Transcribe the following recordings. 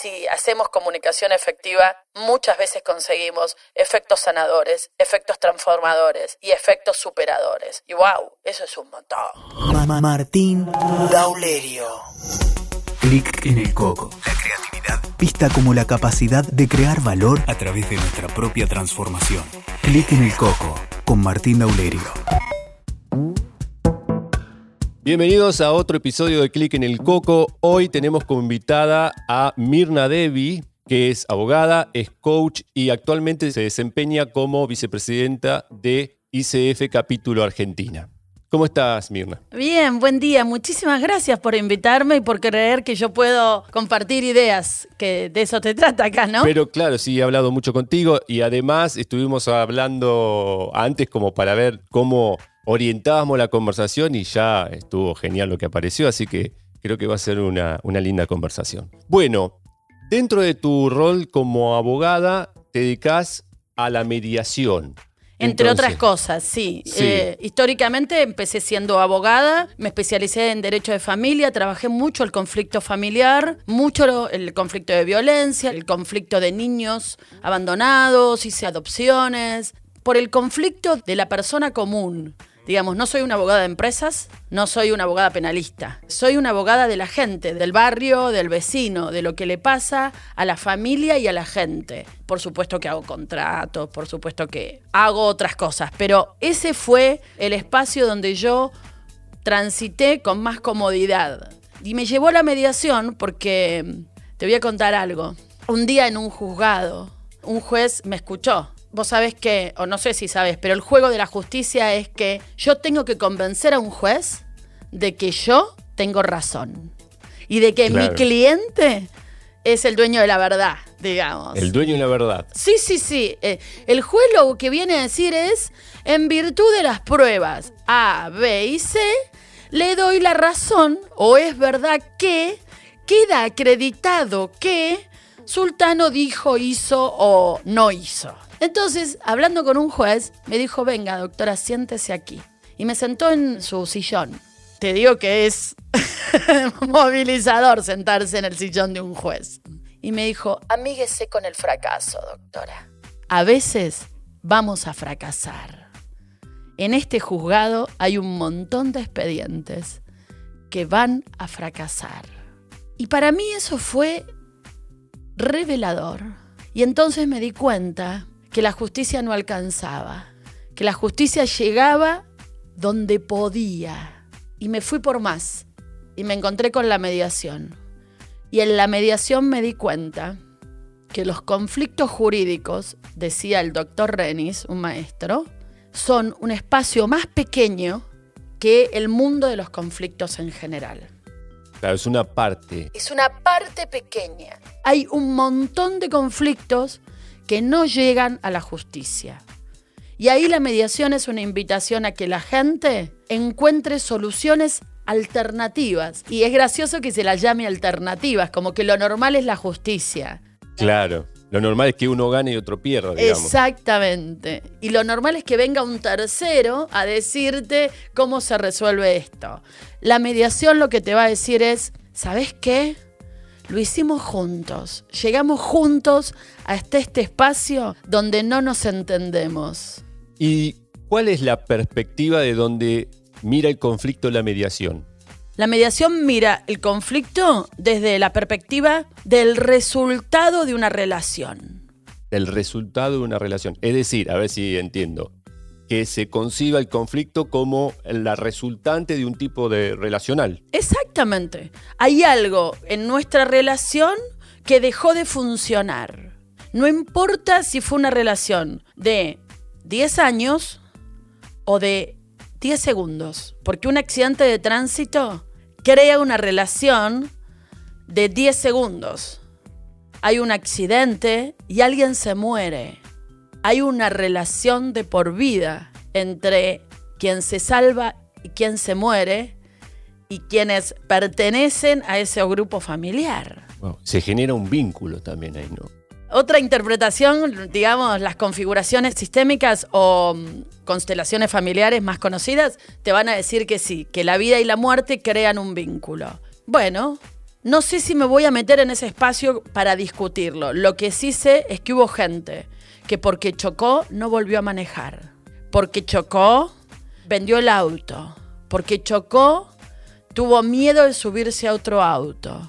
si hacemos comunicación efectiva, muchas veces conseguimos efectos sanadores, efectos transformadores y efectos superadores. Y wow, eso es un montón. Mamá Martín Daulerio. Clic en el coco. La creatividad. Vista como la capacidad de crear valor A través de nuestra propia transformación. Clic en el coco con Martín Daulerio. Bienvenidos a otro episodio de Clic en el Coco. Hoy tenemos como invitada a Mirna Devi, que es abogada, es coach y actualmente se desempeña como vicepresidenta de ICF Capítulo Argentina. ¿Cómo estás, Mirna? Bien, buen día. Muchísimas gracias por invitarme y por creer que yo puedo compartir ideas, que de eso te trata acá, ¿no? Pero claro, sí, he hablado mucho contigo y además estuvimos hablando antes como para ver cómo orientábamos la conversación y ya estuvo genial lo que apareció, así que creo que va a ser una, una linda conversación. Bueno, dentro de tu rol como abogada, te dedicas a la mediación. Entre Entonces, otras cosas, sí. Sí. Eh, históricamente empecé siendo abogada, me especialicé en derecho de familia, trabajé mucho el conflicto familiar, mucho el conflicto de violencia, el conflicto de niños abandonados, hice adopciones, por el conflicto de la persona común. Digamos, no soy una abogada de empresas, no soy una abogada penalista. Soy una abogada de la gente, del barrio, del vecino, de lo que le pasa a la familia y a la gente. Por supuesto que hago contratos, por supuesto que hago otras cosas, pero ese fue el espacio donde yo transité con más comodidad. Y me llevó a la mediación porque te voy a contar algo. Un día en un juzgado, un juez me escuchó. Vos sabés que, o no sé si sabes, pero el juego de la justicia es que yo tengo que convencer a un juez de que yo tengo razón. Y de que Claro. mi cliente es el dueño de la verdad, digamos. El dueño de la verdad. Sí, sí, sí. Eh, el juez lo que viene a decir es, en virtud de las pruebas A, B y C, le doy la razón, o es verdad que queda acreditado que Sultano dijo, hizo o no hizo. Entonces, hablando con un juez, me dijo, venga, doctora, siéntese aquí. Y me sentó en su sillón. Te digo que es movilizador sentarse en el sillón de un juez. Y me dijo, amíguese con el fracaso, doctora. A veces vamos a fracasar. En este juzgado hay un montón de expedientes que van a fracasar. Y para mí eso fue revelador. Y entonces me di cuenta que la justicia no alcanzaba, que la justicia llegaba donde podía. Y me fui por más. Y me encontré con la mediación. Y en la mediación me di cuenta que los conflictos jurídicos, decía el doctor Renis, un maestro, son un espacio más pequeño que el mundo de los conflictos en general. Claro, es una parte. Es una parte pequeña. Hay un montón de conflictos que no llegan a la justicia. Y ahí la mediación es una invitación a que la gente encuentre soluciones alternativas. Y es gracioso que se las llame alternativas, como que lo normal es la justicia. Claro. Lo normal es que uno gane y otro pierda, digamos. Exactamente. Y lo normal es que venga un tercero a decirte cómo se resuelve esto. La mediación lo que te va a decir es, ¿sabes qué? Lo hicimos juntos. Llegamos juntos hasta este espacio donde no nos entendemos. ¿Y cuál es la perspectiva de donde mira el conflicto la mediación? La mediación mira el conflicto desde la perspectiva del resultado de una relación. El resultado de una relación. Es decir, a ver si entiendo, que se conciba el conflicto como la resultante de un tipo de relacional. Exactamente. Hay algo en nuestra relación que dejó de funcionar. No importa si fue una relación de 10 años o de 10 segundos, porque un accidente de tránsito crea una relación de 10 segundos. Hay un accidente y alguien se muere. Hay una relación de por vida entre quien se salva y quien se muere y quienes pertenecen a ese grupo familiar. Wow, Se genera un vínculo también ahí, ¿no? Otra interpretación, digamos, las configuraciones sistémicas o mm, constelaciones familiares más conocidas te van a decir que sí, que la vida y la muerte crean un vínculo. Bueno, No sé si me voy a meter en ese espacio para discutirlo. Lo que sí sé es que hubo gente que porque chocó no volvió a manejar. Porque chocó, vendió el auto. Porque chocó, tuvo miedo de subirse a otro auto.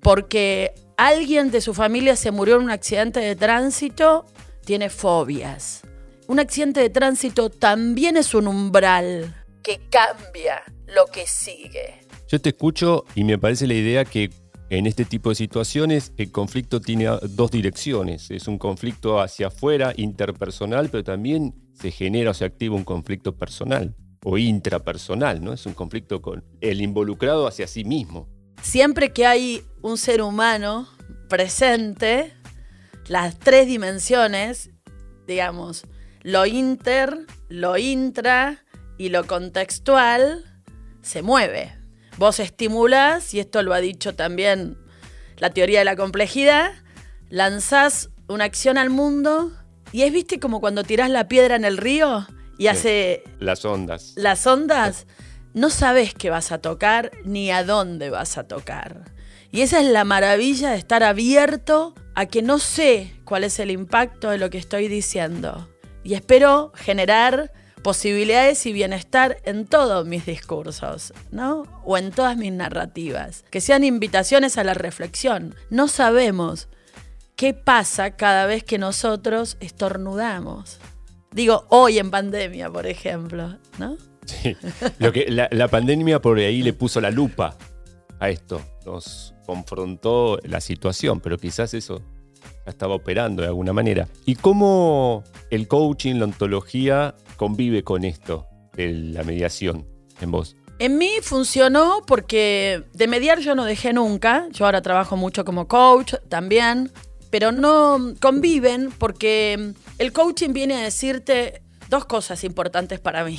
Porque alguien de su familia se murió en un accidente de tránsito, tiene fobias. Un accidente de tránsito también es un umbral que cambia lo que sigue. Yo te escucho y me parece la idea que en este tipo de situaciones el conflicto tiene dos direcciones. Es un conflicto hacia afuera, interpersonal, pero también se genera o se activa un conflicto personal o intrapersonal, ¿no? Es un conflicto con el involucrado hacia sí mismo. Siempre que hay un ser humano presente, las tres dimensiones, digamos, lo inter, lo intra y lo contextual, se mueve. Vos estimulás, y esto lo ha dicho también la teoría de la complejidad, lanzás una acción al mundo y es, viste, como cuando tirás la piedra en el río y hace... Las ondas. Las ondas, no sabes qué vas a tocar ni a dónde vas a tocar. Y esa es la maravilla de estar abierto a que no sé cuál es el impacto de lo que estoy diciendo. Y espero generar posibilidades y bienestar en todos mis discursos, ¿no? O en todas mis narrativas, que sean invitaciones a la reflexión. No sabemos qué pasa cada vez que nosotros estornudamos. Digo, hoy en pandemia, por ejemplo, ¿no? Sí. Lo que, la, la pandemia por ahí le puso la lupa a esto. Nos confrontó la situación, pero quizás eso estaba operando de alguna manera. ¿Y cómo el coaching, la ontología convive con esto de la mediación en vos? En mí funcionó porque de mediar yo no dejé nunca. Yo ahora trabajo mucho como coach también, pero no conviven porque el coaching viene a decirte dos cosas importantes para mí.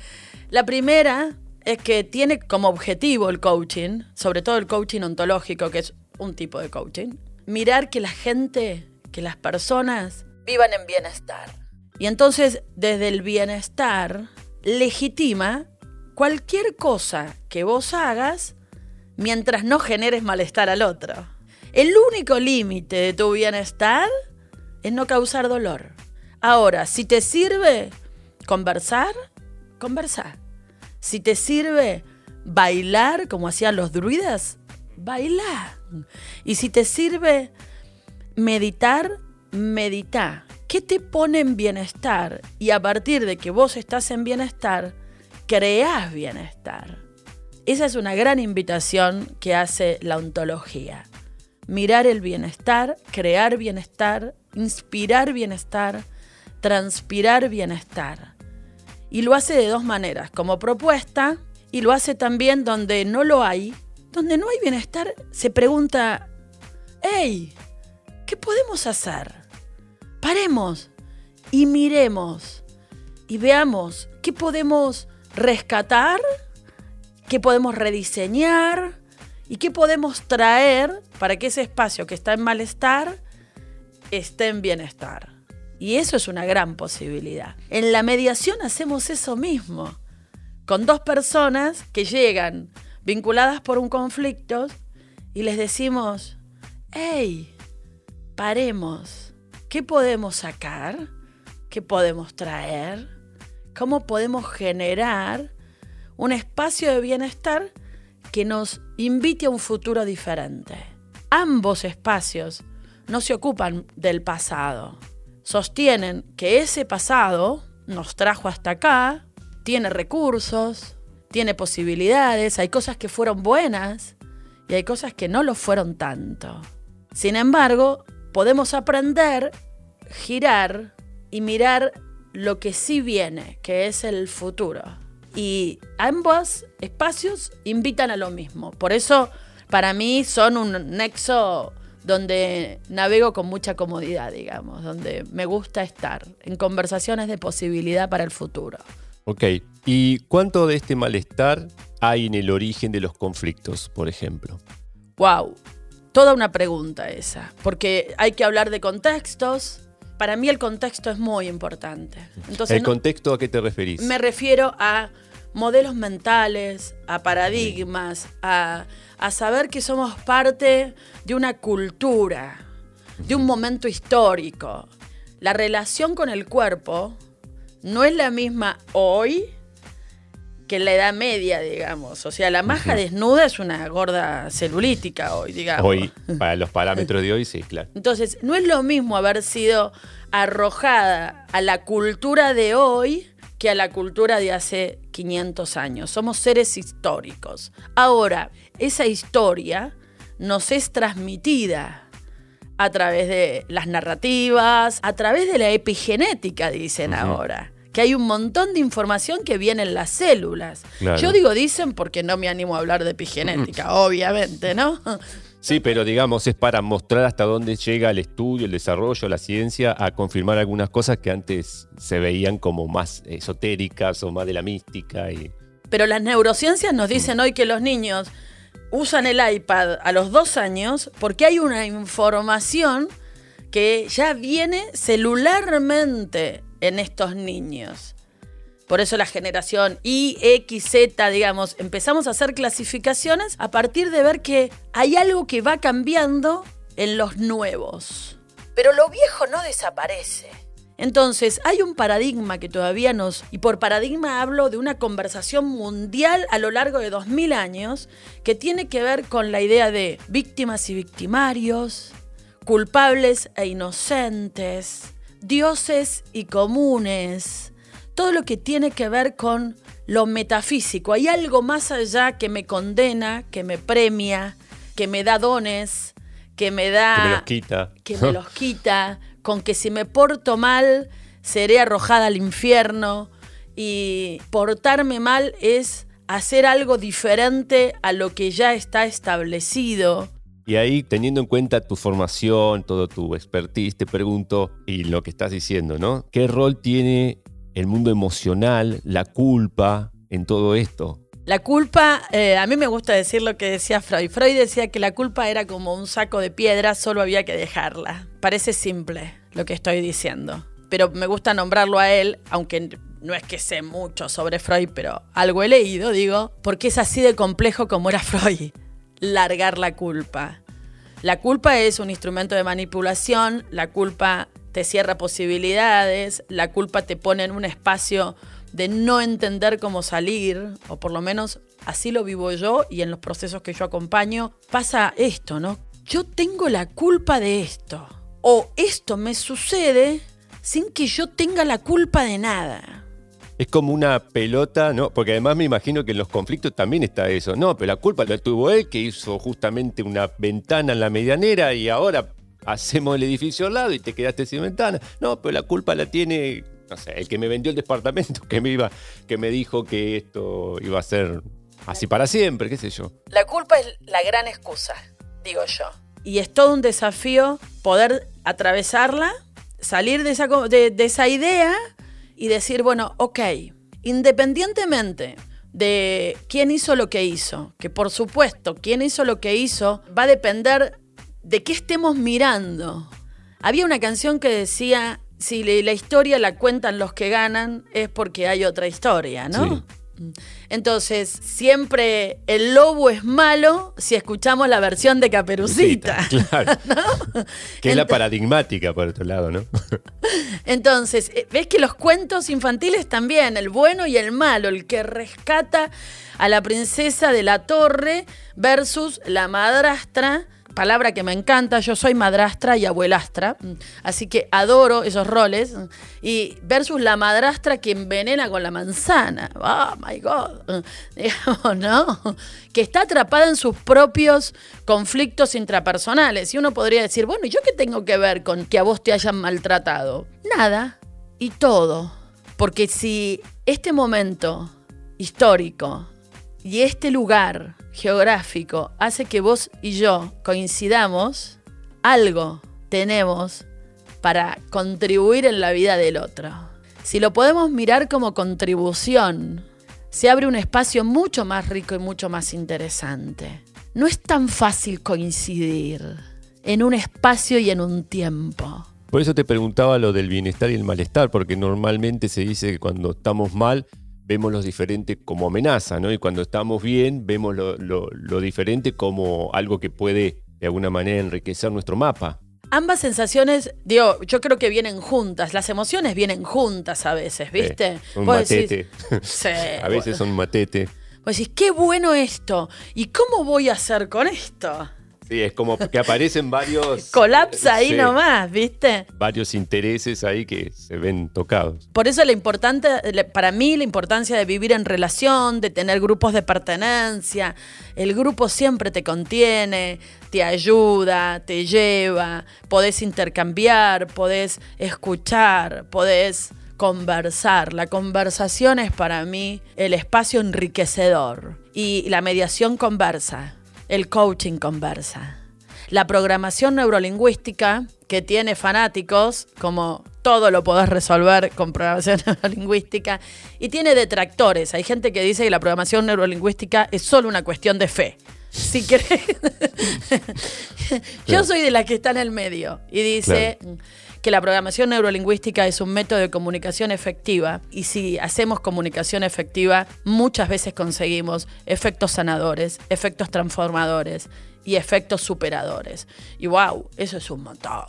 la primera es que tiene como objetivo el coaching, sobre todo el coaching ontológico, que es un tipo de coaching, mirar que la gente, que las personas vivan en bienestar. Y entonces, desde el bienestar, legitima cualquier cosa que vos hagas mientras no generes malestar al otro. El único límite de tu bienestar es no causar dolor. Ahora, si te sirve conversar, conversar. Si te sirve bailar como hacían los druidas, bailar. Y si te sirve meditar, medita. ¿Qué te pone en bienestar? Y a partir de que vos estás en bienestar, creás bienestar. Esa es una gran invitación que hace la ontología. Mirar el bienestar, crear bienestar, inspirar bienestar, transpirar bienestar. Y lo hace de dos maneras, como propuesta y lo hace también donde no lo hay. Donde no hay bienestar, se pregunta, hey, ¿qué podemos hacer? paremos y miremos y veamos qué podemos rescatar, qué podemos rediseñar y qué podemos traer para que ese espacio que está en malestar esté en bienestar. Y eso es una gran posibilidad. En la mediación hacemos eso mismo, con dos personas que llegan vinculadas por un conflicto y les decimos, hey, paremos ¿Qué podemos sacar? ¿Qué podemos traer? ¿Cómo podemos generar un espacio de bienestar que nos invite a un futuro diferente? Ambos espacios no se ocupan del pasado. Sostienen que ese pasado nos trajo hasta acá, tiene recursos, tiene posibilidades, hay cosas que fueron buenas y hay cosas que no lo fueron tanto. Sin embargo, podemos aprender, girar y mirar lo que sí viene, que es el futuro. Y ambos espacios invitan a lo mismo. Por eso, para mí, son un nexo donde navego con mucha comodidad, digamos, donde me gusta estar en conversaciones de posibilidad para el futuro. Ok, ¿y cuánto de este malestar hay en el origen de los conflictos, por ejemplo? Wow, toda una pregunta esa, porque hay que hablar de contextos. Para mí el contexto es muy importante. Entonces, ¿El contexto a qué te referís? Me refiero a modelos mentales, a paradigmas, a, a saber que somos parte de una cultura, de un momento histórico. La relación con el cuerpo no es la misma hoy que en la edad media, digamos. O sea, la maja desnuda es una gorda celulítica hoy, digamos. Hoy, para los parámetros de hoy, sí, claro. Entonces, no es lo mismo haber sido arrojada a la cultura de hoy que a la cultura de hace 500 años. Somos seres históricos. Ahora, esa historia nos es transmitida a través de las narrativas, a través de la epigenética, dicen ahora que hay un montón de información que viene en las células. Claro. Yo digo dicen porque no me animo a hablar de epigenética, obviamente, ¿no? Sí, pero digamos, es para mostrar hasta dónde llega el estudio, el desarrollo, la ciencia, a confirmar algunas cosas que antes se veían como más esotéricas o más de la mística. Y... Pero las neurociencias nos dicen hoy que los niños usan el iPad a los dos años porque hay una información que ya viene celularmente en estos niños. Por eso la generación Y, X, Z, digamos, empezamos a hacer clasificaciones a partir de ver que hay algo que va cambiando en los nuevos. Pero lo viejo no desaparece. Entonces, hay un paradigma que todavía nos, y por paradigma hablo de una conversación mundial a lo largo de 2000 años, que tiene que ver con la idea de víctimas y victimarios, culpables e inocentes, dioses y comunes, todo lo que tiene que ver con lo metafísico. Hay algo más allá que me condena, que me premia, que me da dones, que me da... Que me los quita. Que me los quita, con que si me porto mal, seré arrojada al infierno. Y portarme mal es hacer algo diferente a lo que ya está establecido. Y ahí, teniendo en cuenta tu formación, todo tu expertise, te pregunto, y lo que estás diciendo, ¿no? ¿Qué rol tiene el mundo emocional, la culpa en todo esto? La culpa, eh, a mí me gusta decir lo que decía Freud. Freud decía que la culpa era como un saco de piedras, solo había que dejarla. Parece simple lo que estoy diciendo, pero me gusta nombrarlo a él, aunque no es que sé mucho sobre Freud, pero algo he leído, digo, porque es así de complejo como era Freud largar la culpa. La culpa es un instrumento de manipulación, la culpa te cierra posibilidades, la culpa te pone en un espacio de no entender cómo salir, o por lo menos así lo vivo yo y en los procesos que yo acompaño, pasa esto, ¿no? Yo tengo la culpa de esto, o esto me sucede sin que yo tenga la culpa de nada. Es como una pelota, ¿no? Porque además me imagino que en los conflictos también está eso. No, pero la culpa la tuvo él, que hizo justamente una ventana en la medianera y ahora hacemos el edificio al lado y te quedaste sin ventana. No, pero la culpa la tiene, no sé, el que me vendió el departamento, que me iba, que me dijo que esto iba a ser así para siempre, qué sé yo. La culpa es la gran excusa, digo yo. Y es todo un desafío poder atravesarla, salir de esa, de, de esa idea y decir, bueno, ok, independientemente de quién hizo lo que hizo, que por supuesto, quién hizo lo que hizo va a depender de qué estemos mirando. Había una canción que decía, si la historia la cuentan los que ganan, es porque hay otra historia, ¿no? Sí. Entonces, siempre el lobo es malo si escuchamos la versión de Caperucita. Claro. ¿no? Que es la paradigmática, por otro lado, ¿no? Entonces, eh, ves que los cuentos infantiles también, el bueno y el malo, el que rescata a la princesa de la torre versus la madrastra, palabra que me encanta, yo soy madrastra y abuelastra, mm, así que adoro esos roles, mm, y versus la madrastra que envenena con la manzana, oh my god, digamos, ¿no? Que está atrapada en sus propios conflictos intrapersonales, y uno podría decir, bueno, ¿y yo qué tengo que ver con que a vos te hayan maltratado? Nada, y todo, porque si este momento histórico y este lugar geográfico hace que vos y yo coincidamos, algo tenemos para contribuir en la vida del otro. Si lo podemos mirar como contribución, se abre un espacio mucho más rico y mucho más interesante. No es tan fácil coincidir en un espacio y en un tiempo. Por eso te preguntaba lo del bienestar y el malestar, porque normalmente se dice que cuando estamos mal, vemos lo diferente como amenaza, ¿no? Y cuando estamos bien, vemos lo, lo- lo diferente como algo que puede de alguna manera enriquecer nuestro mapa. Ambas sensaciones, digo, yo creo que vienen juntas. Las emociones vienen juntas a veces, ¿viste? Un decís- matete. Sí, A veces son matete. Vos decís, qué bueno esto. ¿Y cómo voy a hacer con esto? Sí, es como que aparecen varios. Colapsa ahí sí, nomás, ¿viste? Varios intereses ahí que se ven tocados. Por eso la importante, para mí la importancia de vivir en relación, de tener grupos de pertenencia. El grupo siempre te contiene, te ayuda, te lleva, podés intercambiar, podés escuchar, podés conversar. La conversación es para mí el espacio enriquecedor y la mediación conversa, el coaching conversa. La programación neurolingüística, que tiene fanáticos, como todo lo podés resolver con programación neurolingüística, y tiene detractores. Hay gente que dice que la programación neurolingüística es solo una cuestión de fe. Si querés. Yo soy de la que está en el medio y dice que la programación neurolingüística es un método de comunicación efectiva y si hacemos comunicación efectiva muchas veces conseguimos efectos sanadores, efectos transformadores y efectos superadores. Y wow, eso es un montón.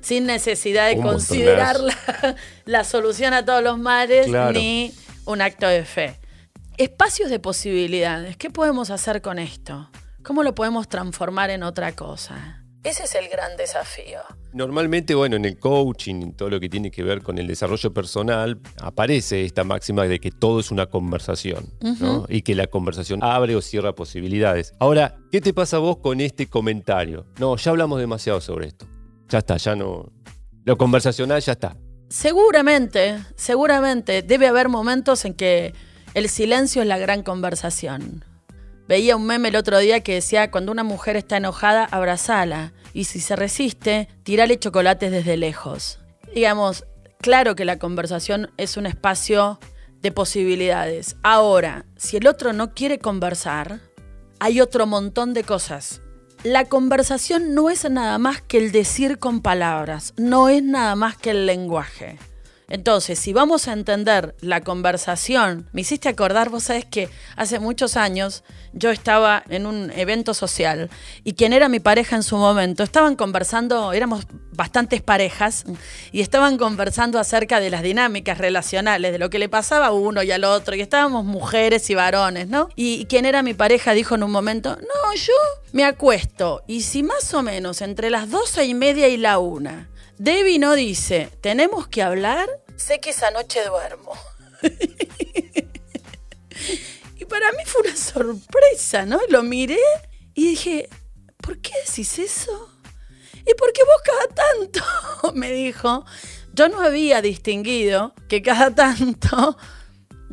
Sin necesidad de Un considerar la, la solución a todos los males Claro. ni un acto de fe. Espacios de posibilidades. ¿Qué podemos hacer con esto? ¿Cómo lo podemos transformar en otra cosa? Ese es el gran desafío. Normalmente, bueno, en el coaching, en todo lo que tiene que ver con el desarrollo personal, aparece esta máxima de que todo es una conversación, ¿no? Y que la conversación abre o cierra posibilidades. Ahora, ¿qué te pasa a vos con este comentario? No, ya hablamos demasiado sobre esto. Ya está, ya no. Lo conversacional ya está. Seguramente, seguramente debe haber momentos en que el silencio es la gran conversación. Veía un meme el otro día que decía, cuando una mujer está enojada, abrazala. Y si se resiste, tirale chocolates desde lejos. Digamos, claro que la conversación es un espacio de posibilidades. Ahora, si el otro no quiere conversar, hay otro montón de cosas. La conversación no es nada más que el decir con palabras, no es nada más que el lenguaje. Entonces, si vamos a entender la conversación, me hiciste acordar, vos sabés que hace muchos años yo estaba en un evento social y quien era mi pareja en su momento, estaban conversando, éramos bastantes parejas y estaban conversando acerca de las dinámicas relacionales, de lo que le pasaba a uno y al otro, y estábamos mujeres y varones, ¿no? Y, quien era mi pareja dijo en un momento, no, yo me acuesto y si más o menos entre las doce y media y la una Debbie no dice, tenemos que hablar, sé que esa noche duermo. y para mí fue una sorpresa, ¿no? Lo miré y dije, ¿por qué decís eso? ¿Y por qué vos cada tanto? Me dijo. Yo no había distinguido que cada tanto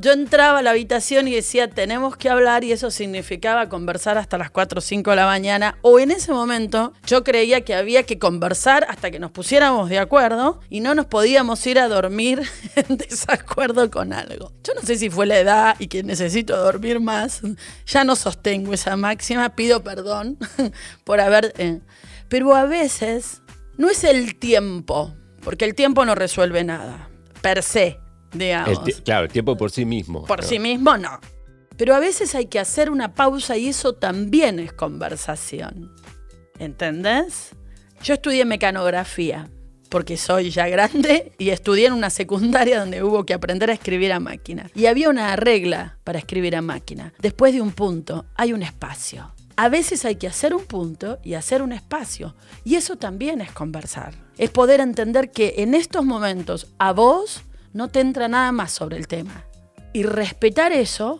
yo entraba a la habitación y decía, tenemos que hablar, y eso significaba conversar hasta las 4 o 5 de la mañana. O en ese momento yo creía que había que conversar hasta que nos pusiéramos de acuerdo y no nos podíamos ir a dormir en desacuerdo con algo. Yo no sé si fue la edad y que necesito dormir más. Ya no sostengo esa máxima, pido perdón por haber... eh, Pero a veces no es el tiempo, porque el tiempo no resuelve nada, per se, digamos. El claro, el tiempo por sí mismo. Por ¿no? sí mismo no. Pero a veces hay que hacer una pausa y eso también es conversación. ¿Entendés? Yo estudié mecanografía porque soy ya grande y estudié en una secundaria donde hubo que aprender a escribir a máquina. Y había una regla para escribir a máquina. Después de un punto hay un espacio. A veces hay que hacer un punto y hacer un espacio. Y eso también es conversar. Es poder entender que en estos momentos a vos no te entra nada más sobre el tema. Y respetar eso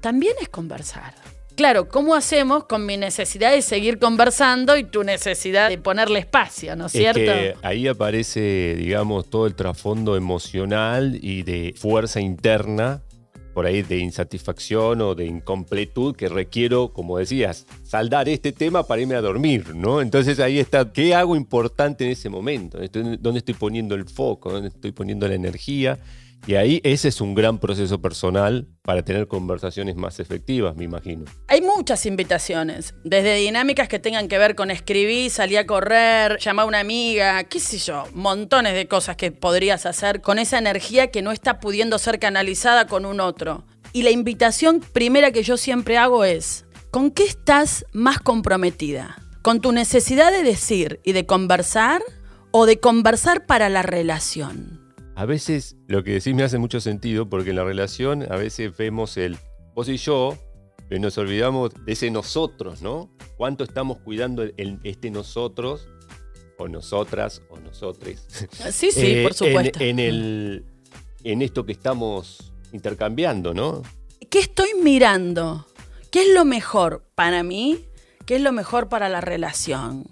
también es conversar. Claro, ¿cómo hacemos con mi necesidad de seguir conversando y tu necesidad de ponerle espacio, ¿no es cierto? que ahí aparece, digamos, todo el trasfondo emocional y de fuerza interna, por ahí de insatisfacción o de incompletud que requiero, como decías, saldar este tema para irme a dormir, ¿no? Entonces ahí está, ¿qué hago importante en ese momento? ¿Dónde estoy poniendo el foco? ¿Dónde estoy poniendo la energía? Y ahí ese es un gran proceso personal para tener conversaciones más efectivas, me imagino. Hay muchas invitaciones, desde dinámicas que tengan que ver con escribir, salir a correr, llamar a una amiga, qué sé yo, montones de cosas que podrías hacer con esa energía que no está pudiendo ser canalizada con un otro. Y la invitación primera que yo siempre hago es, ¿con qué estás más comprometida? ¿Con tu necesidad de decir y de conversar o de conversar para la relación? A veces lo que decís me hace mucho sentido porque en la relación a veces vemos el vos y yo, pero nos olvidamos de ese nosotros, ¿no? ¿Cuánto estamos cuidando el, este nosotros o nosotras o nosotres? Sí, sí, Eh, por supuesto. En, en el, en esto que estamos intercambiando, ¿no? ¿Qué estoy mirando? ¿Qué es lo mejor para mí? ¿Qué es lo mejor para la relación?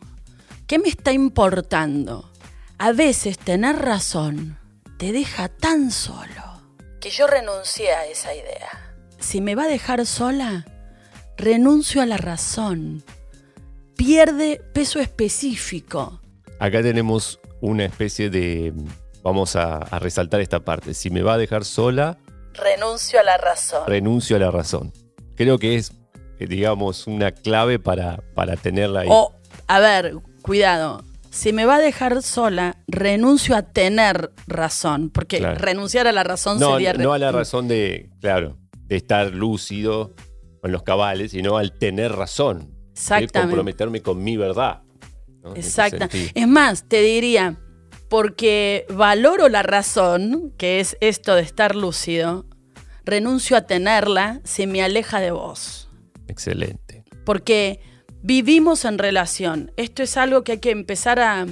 ¿Qué me está importando? A veces tener razón te deja tan solo que yo renuncié a esa idea. Si me va a dejar sola, renuncio a la razón. Pierde peso específico. Acá tenemos una especie de... Vamos a, a resaltar esta parte. Si me va a dejar sola, Renuncio a la razón. renuncio a la razón. Creo que es, eh, digamos, una clave para, para tenerla ahí. O, a ver, cuidado. Si me va a dejar sola, renuncio a tener razón. Porque Claro. renunciar a la razón no, sería. no a la razón de, claro, de estar lúcido con los cabales, sino al tener razón. De Exactamente. comprometerme con mi verdad. ¿no? Exacta. Es más, te diría, porque valoro la razón, que es esto de estar lúcido, renuncio a tenerla si me aleja de vos. Excelente. Porque vivimos en relación. Esto es algo que hay que empezar a,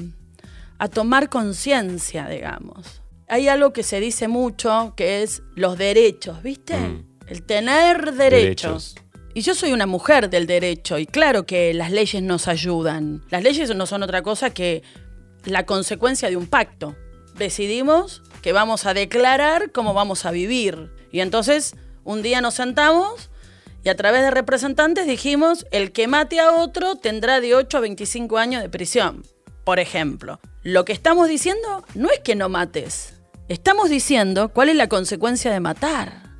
a tomar conciencia, digamos. Hay algo que se dice mucho, que es los derechos, ¿viste? Mm. El tener derechos. Y yo soy una mujer del derecho y claro que las leyes nos ayudan. Las leyes no son otra cosa que la consecuencia de un pacto. Decidimos que vamos a declarar cómo vamos a vivir. Y entonces un día nos sentamos y a través de representantes dijimos, el que mate a otro tendrá de 8 a 25 años de prisión. Por ejemplo, lo que estamos diciendo no es que no mates. Estamos diciendo cuál es la consecuencia de matar.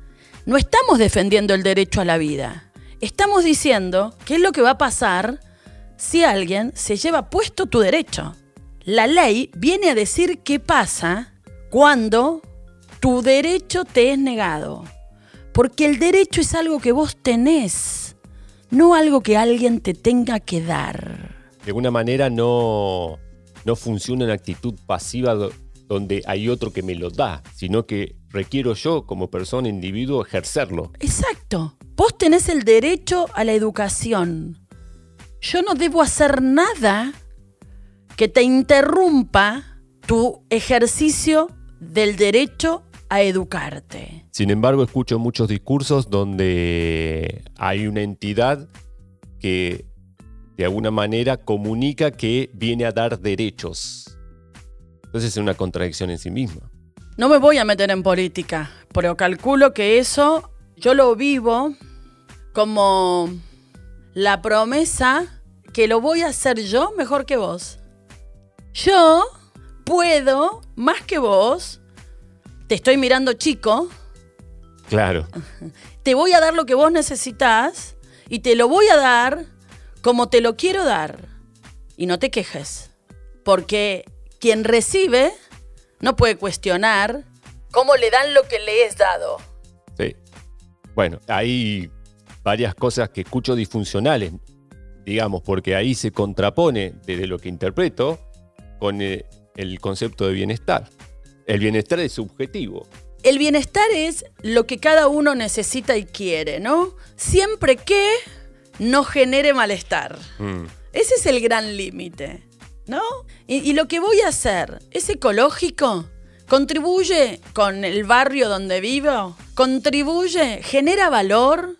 No estamos defendiendo el derecho a la vida. Estamos diciendo qué es lo que va a pasar si alguien se lleva puesto tu derecho. La ley viene a decir qué pasa cuando tu derecho te es negado. Porque el derecho es algo que vos tenés, no algo que alguien te tenga que dar. De alguna manera no, no funciona una actitud pasiva do- donde hay otro que me lo da, sino que requiero yo como persona, individuo, ejercerlo. Exacto. Vos tenés el derecho a la educación. Yo no debo hacer nada que te interrumpa tu ejercicio del derecho a educarte. Sin embargo, escucho muchos discursos donde hay una entidad que de alguna manera comunica que viene a dar derechos. Entonces es una contradicción en sí misma. No me voy a meter en política, pero calculo que eso yo lo vivo como la promesa que lo voy a hacer yo mejor que vos. Yo puedo más que vos. Te estoy mirando chico, Claro, te voy a dar lo que vos necesitas y te lo voy a dar como te lo quiero dar. Y no te quejes, porque quien recibe no puede cuestionar cómo le dan lo que le es dado. sí. Bueno, hay varias cosas que escucho disfuncionales, digamos, porque ahí se contrapone desde lo que interpreto con eh, el concepto de bienestar. El bienestar es subjetivo. El bienestar es lo que cada uno necesita y quiere, ¿no? Siempre que no genere malestar. Mm. Ese es el gran límite, ¿no? Y, y lo que voy a hacer, ¿es ecológico? ¿Contribuye con el barrio donde vivo? ¿Contribuye? ¿Genera valor?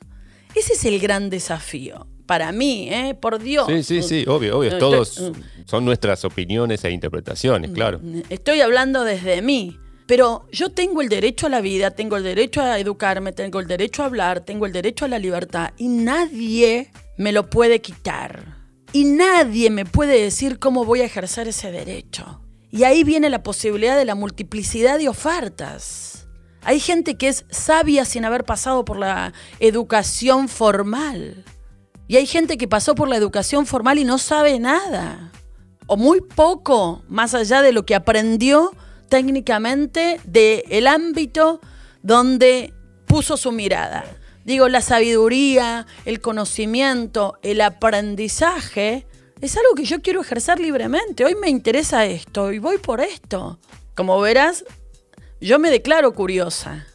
Ese es el gran desafío. Para mí, ¿eh? Por Dios. Sí, sí, sí, obvio, obvio. Todos son nuestras opiniones e interpretaciones, claro. Estoy hablando desde mí. Pero yo tengo el derecho a la vida, tengo el derecho a educarme, tengo el derecho a hablar, tengo el derecho a la libertad y nadie me lo puede quitar. Y nadie me puede decir cómo voy a ejercer ese derecho. Y ahí viene la posibilidad de la multiplicidad de ofertas. Hay gente que es sabia sin haber pasado por la educación formal. Y hay gente que pasó por la educación formal y no sabe nada. O muy poco, más allá de lo que aprendió técnicamente del ámbito donde puso su mirada. Digo, la sabiduría, el conocimiento, el aprendizaje, es algo que yo quiero ejercer libremente. Hoy me interesa esto y voy por esto. Como verás, yo me declaro curiosa.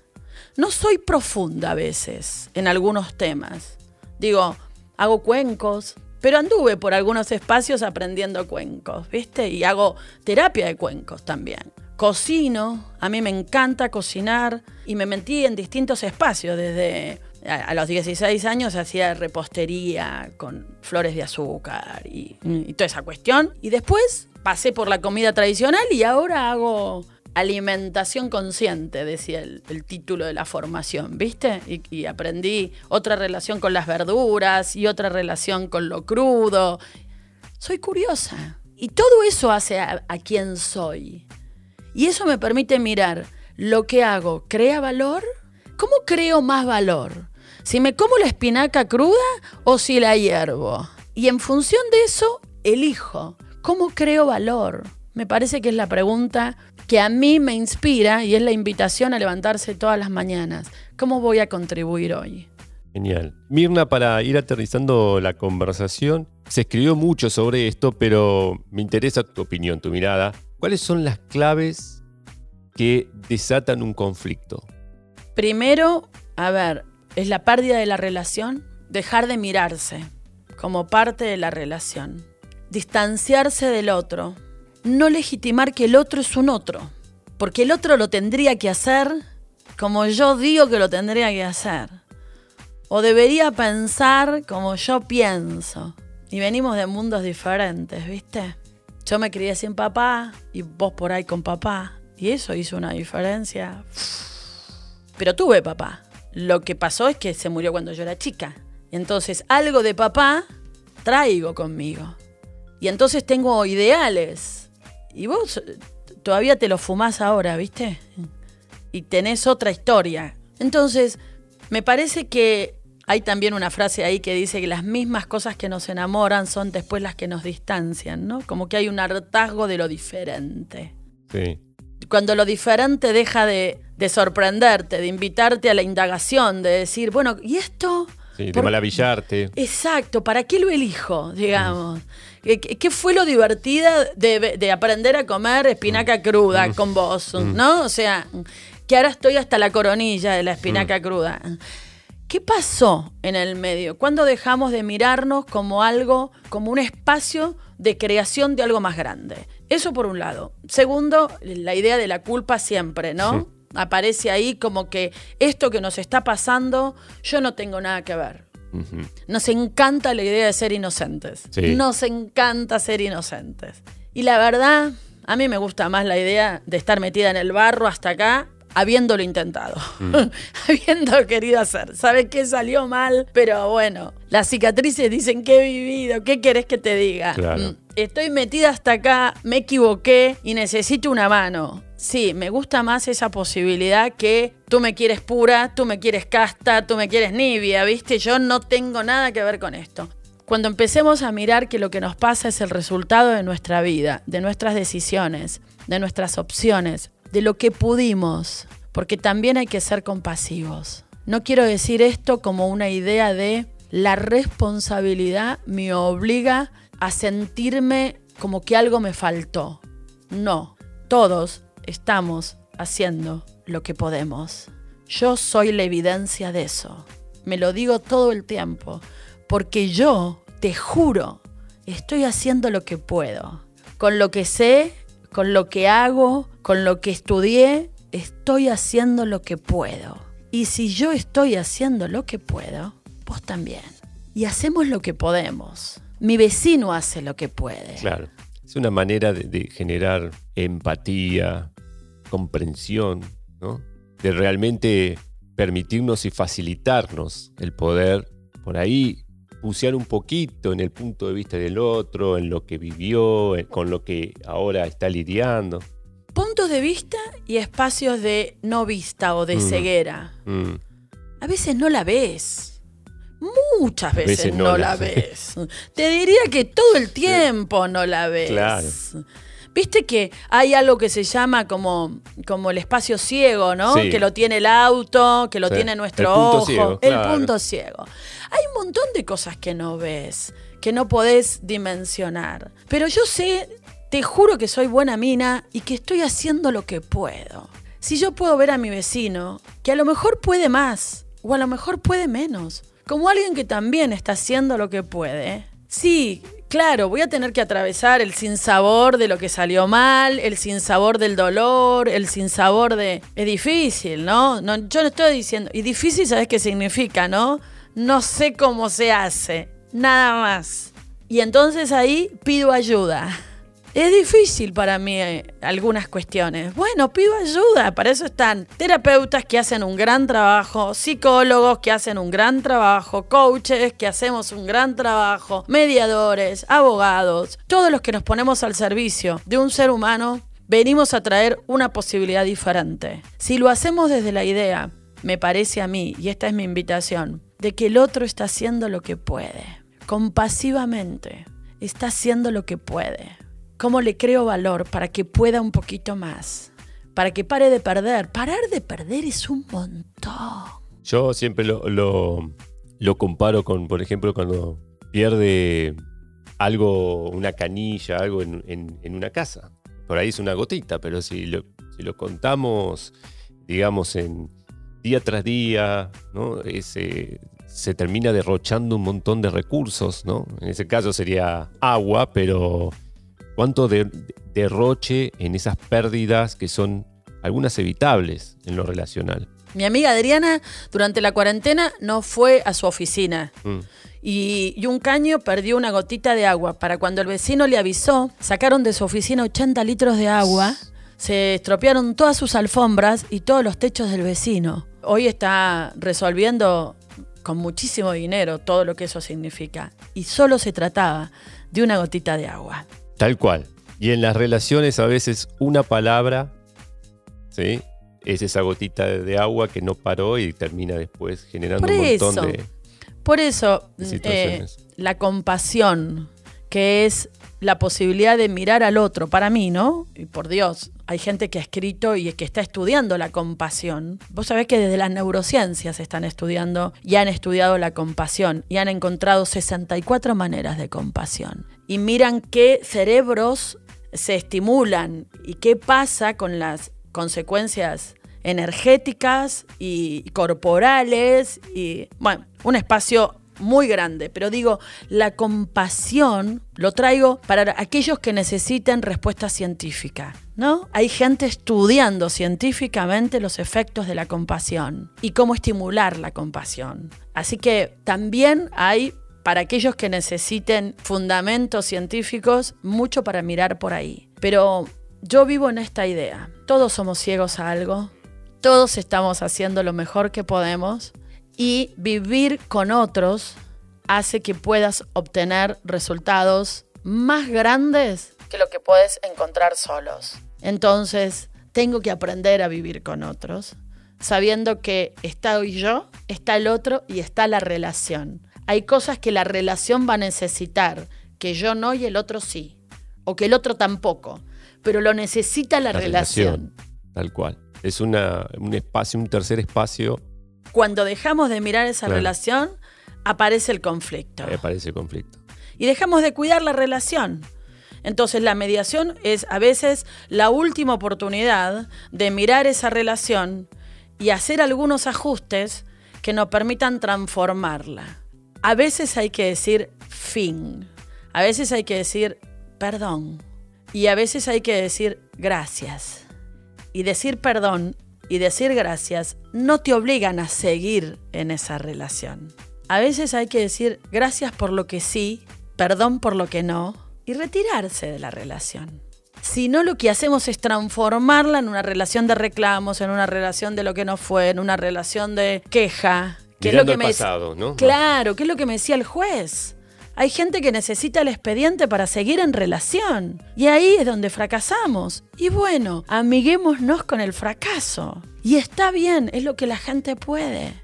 No soy profunda a veces en algunos temas. Digo, hago cuencos, pero anduve por algunos espacios aprendiendo cuencos, ¿viste? Y hago terapia de cuencos también. Cocino, a mí me encanta cocinar y me metí en distintos espacios desde a, los 16 años hacía repostería con flores de azúcar y, toda esa cuestión. Y después pasé por la comida tradicional y ahora hago alimentación consciente, decía el, título de la formación, ¿viste? Y, aprendí otra relación con las verduras y otra relación con lo crudo. Soy curiosa. Y todo eso hace a, a quien soy. Y eso me permite mirar lo que hago, ¿crea valor? ¿Cómo creo más valor? si me como la espinaca cruda o si la hiervo. Y en función de eso, elijo. ¿Cómo creo valor? Me parece que es la pregunta que a mí me inspira y es la invitación a levantarse todas las mañanas. ¿Cómo voy a contribuir hoy? Genial. Mirna, para ir aterrizando la conversación, se escribió mucho sobre esto, pero me interesa tu opinión, tu mirada. ¿Cuáles son las claves que desatan un conflicto? Primero, a ver, es la pérdida de la relación, dejar de mirarse como parte de la relación, distanciarse del otro, no legitimar que el otro es un otro, porque el otro lo tendría que hacer como yo digo que lo tendría que hacer, o debería pensar como yo pienso. Y venimos de mundos diferentes, ¿viste? Yo me crié sin papá y vos por ahí con papá. Y eso hizo una diferencia. Pero tuve papá. Lo que pasó es que se murió cuando yo era chica. Entonces, algo de papá traigo conmigo. Y entonces tengo ideales. Y vos eh, todavía te lo fumás ahora, ¿viste? Y tenés otra historia. Entonces, me parece que hay también una frase ahí que dice que las mismas cosas que nos enamoran son después las que nos distancian, ¿no? Como que hay un hartazgo de lo diferente. Sí. Cuando lo diferente deja de, de sorprenderte, de invitarte a la indagación, de decir, bueno, ¿y esto? Sí, de maravillarte. Exacto, ¿para qué lo elijo, digamos? ¿Qué, fue lo divertida de, aprender a comer espinaca mm. cruda mm. con vos? Mm. ¿No? O sea, que ahora estoy hasta la coronilla de la espinaca cruda. ¿Qué pasó en el medio? ¿Cuándo dejamos de mirarnos como algo, como un espacio de creación de algo más grande? Eso por un lado. Segundo, la idea de la culpa siempre, ¿no? aparece ahí como que esto que nos está pasando, yo no tengo nada que ver. Nos encanta la idea de ser inocentes. Nos encanta ser inocentes. Y la verdad, a mí me gusta más la idea de estar metida en el barro hasta acá habiéndolo intentado, mm. habiendo querido hacer. Sabes que salió mal, pero bueno, las cicatrices dicen que he vivido, ¿qué querés que te diga? Mm, estoy metida hasta acá, me equivoqué y necesito una mano. Sí, me gusta más esa posibilidad que tú me quieres pura, tú me quieres casta, tú me quieres nibia, ¿viste? Yo no tengo nada que ver con esto. Cuando empecemos a mirar que lo que nos pasa es el resultado de nuestra vida, de nuestras decisiones, de nuestras opciones, de lo que pudimos, porque también hay que ser compasivos. No quiero decir esto como una idea de la responsabilidad me obliga a sentirme como que algo me faltó. No, todos estamos haciendo lo que podemos. Yo soy la evidencia de eso. Me lo digo todo el tiempo, porque yo, te juro, estoy haciendo lo que puedo. Con lo que sé, con lo que hago, con lo que estudié, estoy haciendo lo que puedo. Y si yo estoy haciendo lo que puedo, vos también. Y hacemos lo que podemos. Mi vecino hace lo que puede. Claro. Es una manera de, generar empatía, comprensión, ¿no? De realmente permitirnos y facilitarnos el poder por ahí bucear un poquito en el punto de vista del otro, en lo que vivió, con lo que ahora está lidiando. Puntos de vista y espacios de no vista o de Mm. ceguera. Mm. A veces no la ves. Muchas veces, veces no, no la ves. Te diría que todo el tiempo no la ves. Claro. Viste que hay algo que se llama como, como el espacio ciego, ¿no? Sí. Que lo tiene el auto, que lo Sí. tiene nuestro El punto ojo. ciego, el punto ciego. Hay un montón de cosas que no ves, que no podés dimensionar. Pero yo sé, te juro que soy buena mina y que estoy haciendo lo que puedo. Si yo puedo ver a mi vecino, que a lo mejor puede más, o a lo mejor puede menos, como alguien que también está haciendo lo que puede, sí, claro, voy a tener que atravesar el sinsabor de lo que salió mal, el sinsabor del dolor, el sinsabor de... Es difícil, ¿no? no yo no estoy diciendo... Y difícil, ¿sabes qué significa, no? No sé cómo se hace, nada más. Y entonces ahí pido ayuda. Es difícil para mí eh, algunas cuestiones. Bueno, pido ayuda. Para eso están terapeutas que hacen un gran trabajo, psicólogos que hacen un gran trabajo, coaches que hacemos un gran trabajo, mediadores, abogados, todos los que nos ponemos al servicio de un ser humano, venimos a traer una posibilidad diferente. Si lo hacemos desde la idea, me parece a mí, y esta es mi invitación, de que el otro está haciendo lo que puede, compasivamente, está haciendo lo que puede. ¿Cómo le creo valor para que pueda un poquito más? Para que pare de perder. Parar de perder es un montón. Yo siempre lo, lo, comparo con, por ejemplo, cuando pierde algo, una canilla, algo en, en- en una casa. Por ahí es una gotita, pero si lo, si lo contamos, digamos, en día tras día, ¿no? Ese- se termina derrochando un montón de recursos, ¿no? En ese caso sería agua, pero cuánto de- derroche en esas pérdidas que son algunas evitables en lo relacional. Mi amiga Adriana, durante la cuarentena, no fue a su oficina. Mm. Y, y un caño perdió una gotita de agua. Para cuando el vecino le avisó, sacaron de su oficina 80 litros de agua, se estropearon todas sus alfombras y todos los techos del vecino. Hoy está resolviendo con muchísimo dinero todo lo que eso significa. Y solo se trataba de una gotita de agua. Tal cual. Y en las relaciones a veces una palabra, ¿sí? Es esa gotita de, agua que no paró y termina después generando Por un montón eso. de... Por eso, de eh, la compasión, que es la posibilidad de mirar al otro, para mí, ¿no? Y por Dios, hay gente que ha escrito y que está estudiando la compasión. Vos sabés que desde las neurociencias están estudiando y han estudiado la compasión y han encontrado 64 maneras de compasión. Y miran qué cerebros se estimulan y qué pasa con las consecuencias energéticas y corporales y bueno, un espacio muy grande, pero digo, la compasión lo traigo para aquellos que necesiten respuesta científica, ¿no? Hay gente estudiando científicamente los efectos de la compasión y cómo estimular la compasión. Así que también hay para aquellos que necesiten fundamentos científicos, mucho para mirar por ahí. Pero yo vivo en esta idea. Todos somos ciegos a algo. Todos estamos haciendo lo mejor que podemos. Y vivir con otros hace que puedas obtener resultados más grandes que lo que puedes encontrar solos. Entonces, tengo que aprender a vivir con otros, sabiendo que estoy yo, está el otro y está la relación. Hay cosas que la relación va a necesitar, que yo no y el otro sí, o que el otro tampoco, pero lo necesita la, La relación. Tal cual. Es una, un espacio, un tercer espacio, Cuando dejamos de mirar esa Claro. relación, aparece el conflicto. me parece conflicto. y dejamos de cuidar la relación. Entonces la mediación es a veces la última oportunidad de mirar esa relación y hacer algunos ajustes que nos permitan transformarla. A veces hay que decir fin, a veces hay que decir perdón y a veces hay que decir gracias. Y decir perdón y decir gracias no te obligan a seguir en esa relación. A veces hay que decir gracias por lo que sí, perdón por lo que no, y retirarse de la relación. Si no, lo que hacemos es transformarla en una relación de reclamos, en una relación de lo que no fue, en una relación de queja. ¿Qué es lo que me pasado, ¿no? Claro, ¿qué es lo que me decía el juez? Hay gente que necesita el expediente para seguir en relación. Y ahí es donde fracasamos. Y bueno, amiguémonos con el fracaso. Y está bien, es lo que la gente puede.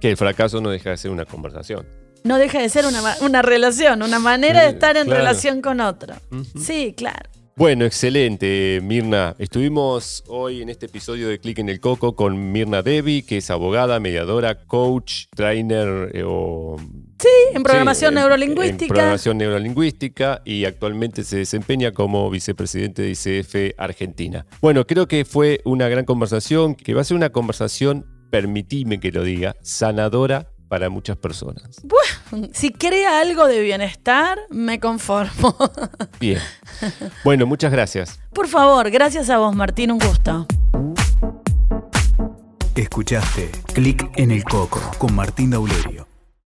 Que el fracaso no deja de ser una conversación. No deja de ser una, una relación, una manera de Eh, estar en claro. relación con otro. Sí, claro. Bueno, excelente, Mirna. Estuvimos hoy en este episodio de Click en el Coco con Mirna Devi, que es abogada, mediadora, coach, trainer eh, o... Sí, en programación Sí, neurolingüística. En programación neurolingüística y actualmente se desempeña como vicepresidente de ICF Argentina. Bueno, creo que fue una gran conversación, que va a ser una conversación, permitime que lo diga, sanadora para muchas personas. Si crea algo de bienestar, me conformo. Bien. Bueno, muchas gracias. Por favor, gracias a vos, Martín, un gusto. Escuchaste Clic en el Coco con Martín Daulerio.